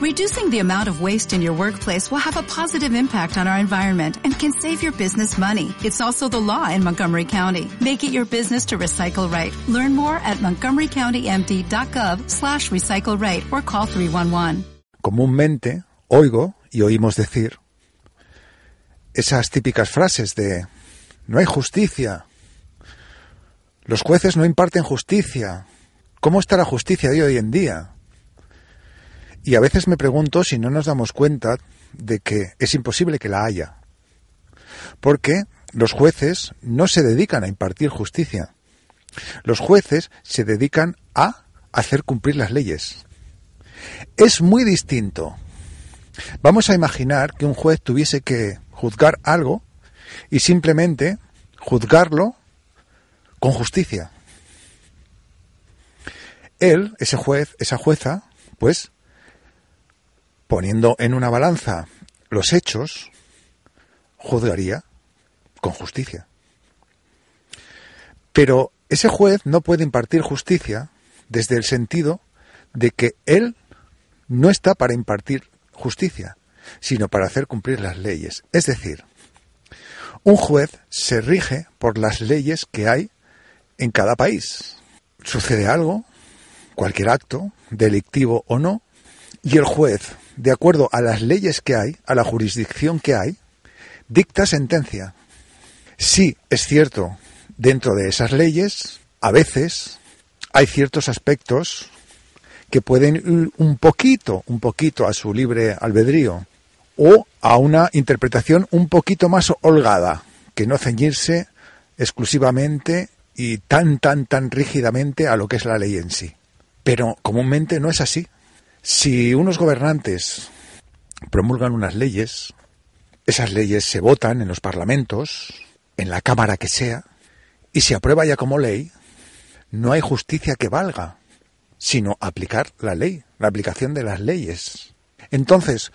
Reducing the amount of waste in your workplace will have a positive impact on our environment and can save your business money. It's also the law in Montgomery County. Make it your business to recycle right. Learn more at montgomerycountymd.gov slash recycle right or call 311. Comúnmente oigo y oímos decir esas típicas frases de no hay justicia, los jueces no imparten justicia, ¿cómo está la justicia de hoy en día? Y a veces me pregunto si no nos damos cuenta de que es imposible que la haya. Porque los jueces no se dedican a impartir justicia. Los jueces se dedican a hacer cumplir las leyes. Es muy distinto. Vamos a imaginar que un juez tuviese que juzgar algo y simplemente juzgarlo con justicia. Él, ese juez, esa jueza, pues poniendo en una balanza los hechos, juzgaría con justicia. Pero ese juez no puede impartir justicia desde el sentido de que él no está para impartir justicia, sino para hacer cumplir las leyes. Es decir, un juez se rige por las leyes que hay en cada país. Sucede algo, cualquier acto, delictivo o no, y el juez de acuerdo a las leyes que hay, a la jurisdicción que hay, dicta sentencia. Sí, es cierto, dentro de esas leyes, a veces hay ciertos aspectos que pueden ir un poquito, un poquito a su libre albedrío o a una interpretación un poquito más holgada, que no ceñirse exclusivamente y tan, tan, tan rígidamente a lo que es la ley en sí. Pero comúnmente no es así. Si unos gobernantes promulgan unas leyes, esas leyes se votan en los parlamentos, en la Cámara que sea, y se aprueba ya como ley, no hay justicia que valga, sino aplicar la ley, la aplicación de las leyes. Entonces,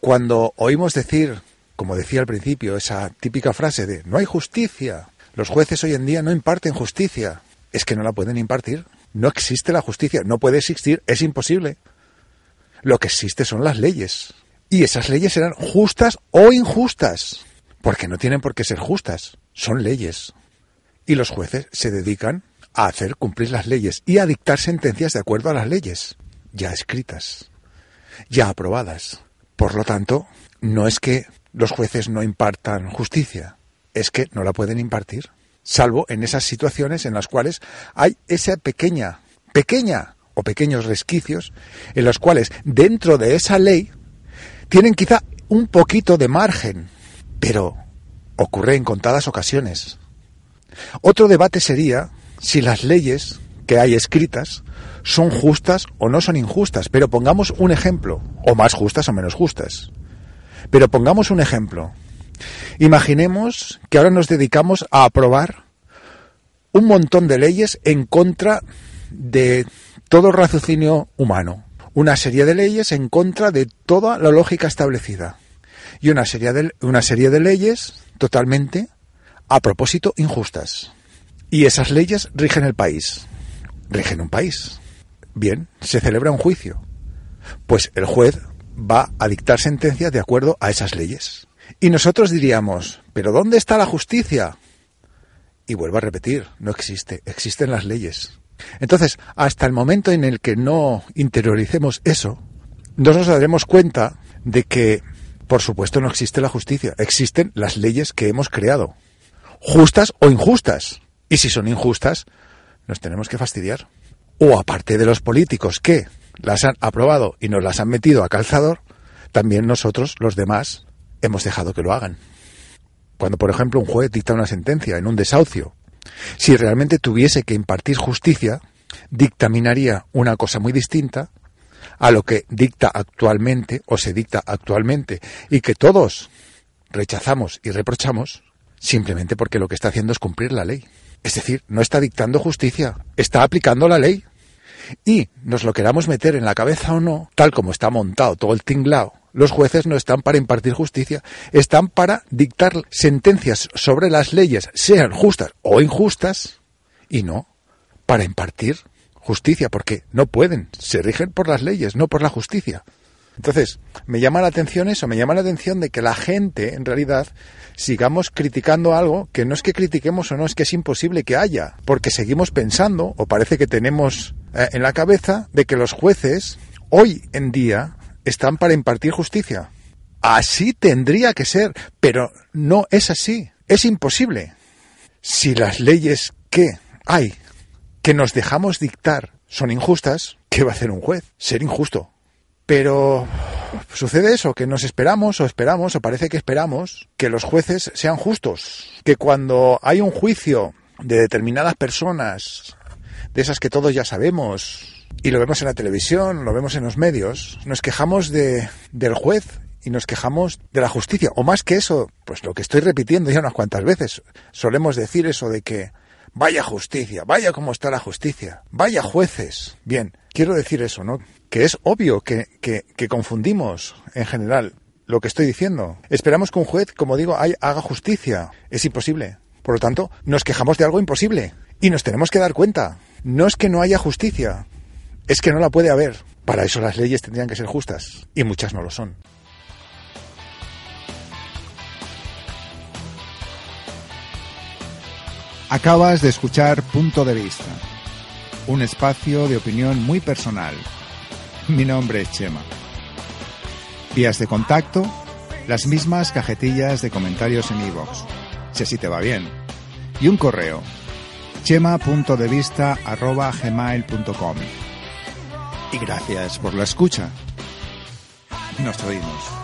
cuando oímos decir, como decía al principio, esa típica frase de no hay justicia, los jueces hoy en día no imparten justicia, es que no la pueden impartir. No existe la justicia, no puede existir, es imposible. Lo que existe son las leyes. Y esas leyes serán justas o injustas. Porque no tienen por qué ser justas. Son leyes. Y los jueces se dedican a hacer cumplir las leyes y a dictar sentencias de acuerdo a las leyes. Ya escritas. Ya aprobadas. Por lo tanto, no es que los jueces no impartan justicia. Es que no la pueden impartir. Salvo en esas situaciones en las cuales hay esa pequeña, pequeña o pequeños resquicios en los cuales dentro de esa ley tienen quizá un poquito de margen, pero ocurre en contadas ocasiones. Otro debate sería si las leyes que hay escritas son justas o no son injustas, pero pongamos un ejemplo, o más justas o menos justas. Pero pongamos un ejemplo. Imaginemos que ahora nos dedicamos a aprobar un montón de leyes en contra de todo raciocinio humano, una serie de leyes en contra de toda la lógica establecida y una serie de, una serie de leyes totalmente a propósito injustas. Y esas leyes rigen el país, rigen un país. Bien, se celebra un juicio. Pues el juez va a dictar sentencias de acuerdo a esas leyes. Y nosotros diríamos, ¿pero dónde está la justicia? Y vuelvo a repetir, no existe, existen las leyes. Entonces, hasta el momento en el que no interioricemos eso, no nos daremos cuenta de que, por supuesto, no existe la justicia, existen las leyes que hemos creado, justas o injustas. Y si son injustas, nos tenemos que fastidiar. O aparte de los políticos que las han aprobado y nos las han metido a calzador, también nosotros, los demás, hemos dejado que lo hagan. Cuando, por ejemplo, un juez dicta una sentencia en un desahucio si realmente tuviese que impartir justicia, dictaminaría una cosa muy distinta a lo que dicta actualmente o se dicta actualmente y que todos rechazamos y reprochamos simplemente porque lo que está haciendo es cumplir la ley. Es decir, no está dictando justicia, está aplicando la ley. Y nos lo queramos meter en la cabeza o no, tal como está montado todo el tinglao, los jueces no están para impartir justicia, están para dictar sentencias sobre las leyes, sean justas o injustas, y no para impartir justicia, porque no pueden, se rigen por las leyes, no por la justicia. Entonces, me llama la atención eso, me llama la atención de que la gente, en realidad, sigamos criticando algo que no es que critiquemos o no, es que es imposible que haya, porque seguimos pensando, o parece que tenemos eh, en la cabeza, de que los jueces, hoy en día, están para impartir justicia. Así tendría que ser, pero no es así, es imposible. Si las leyes que hay, que nos dejamos dictar, son injustas, ¿qué va a hacer un juez? Ser injusto. Pero sucede eso, que nos esperamos o esperamos o parece que esperamos que los jueces sean justos, que cuando hay un juicio de determinadas personas, de esas que todos ya sabemos, y lo vemos en la televisión, lo vemos en los medios, nos quejamos de, del juez y nos quejamos de la justicia. O más que eso, pues lo que estoy repitiendo ya unas cuantas veces, solemos decir eso de que vaya justicia, vaya cómo está la justicia, vaya jueces. Bien, quiero decir eso, ¿no? Que es obvio que, que, que confundimos en general lo que estoy diciendo. Esperamos que un juez, como digo, haga justicia. Es imposible. Por lo tanto, nos quejamos de algo imposible. Y nos tenemos que dar cuenta. No es que no haya justicia, es que no la puede haber. Para eso las leyes tendrían que ser justas. Y muchas no lo son. Acabas de escuchar Punto de Vista, un espacio de opinión muy personal. Mi nombre es Chema. Vías de contacto, las mismas cajetillas de comentarios en iVoox, si así te va bien. Y un correo, chema.devista.gmail.com. Y gracias por la escucha. Nos oímos.